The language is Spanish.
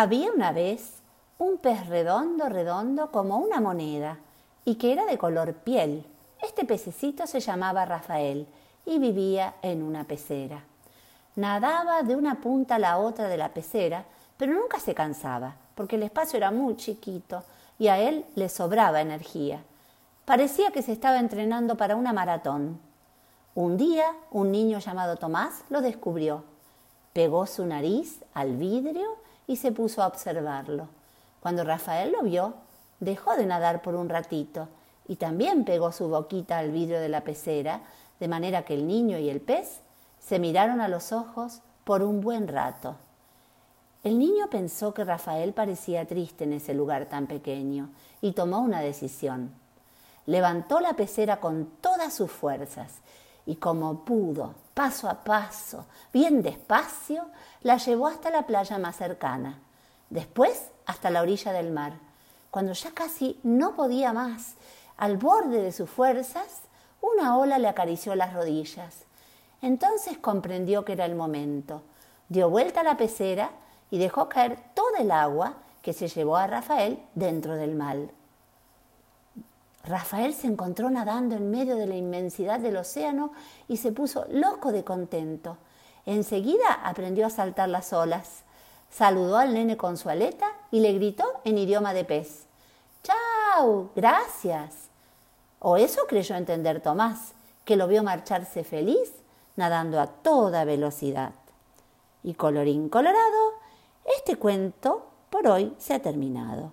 Había una vez un pez redondo, redondo como una moneda y que era de color piel. Este pececito se llamaba Rafael y vivía en una pecera. Nadaba de una punta a la otra de la pecera, pero nunca se cansaba, porque el espacio era muy chiquito y a él le sobraba energía. Parecía que se estaba entrenando para una maratón. Un día, un niño llamado Tomás lo descubrió. Pegó su nariz al vidrio y se puso a observarlo. Cuando Rafael lo vio, dejó de nadar por un ratito y también pegó su boquita al vidrio de la pecera, de manera que el niño y el pez se miraron a los ojos por un buen rato. El niño pensó que Rafael parecía triste en ese lugar tan pequeño y tomó una decisión. Levantó la pecera con todas sus fuerzas y como pudo, paso a paso, bien despacio, la llevó hasta la playa más cercana, después hasta la orilla del mar. Cuando ya casi no podía más, al borde de sus fuerzas, una ola le acarició las rodillas. Entonces comprendió que era el momento. Dio vuelta a la pecera y dejó caer todo el agua que se llevó a Rafael dentro del mal. Rafael se encontró nadando en medio de la inmensidad del océano y se puso loco de contento. Enseguida aprendió a saltar las olas. Saludó al nene con su aleta y le gritó en idioma de pez. ¡Chao! ¡Gracias! O eso creyó entender Tomás, que lo vio marcharse feliz nadando a toda velocidad. Y colorín colorado, este cuento por hoy se ha terminado.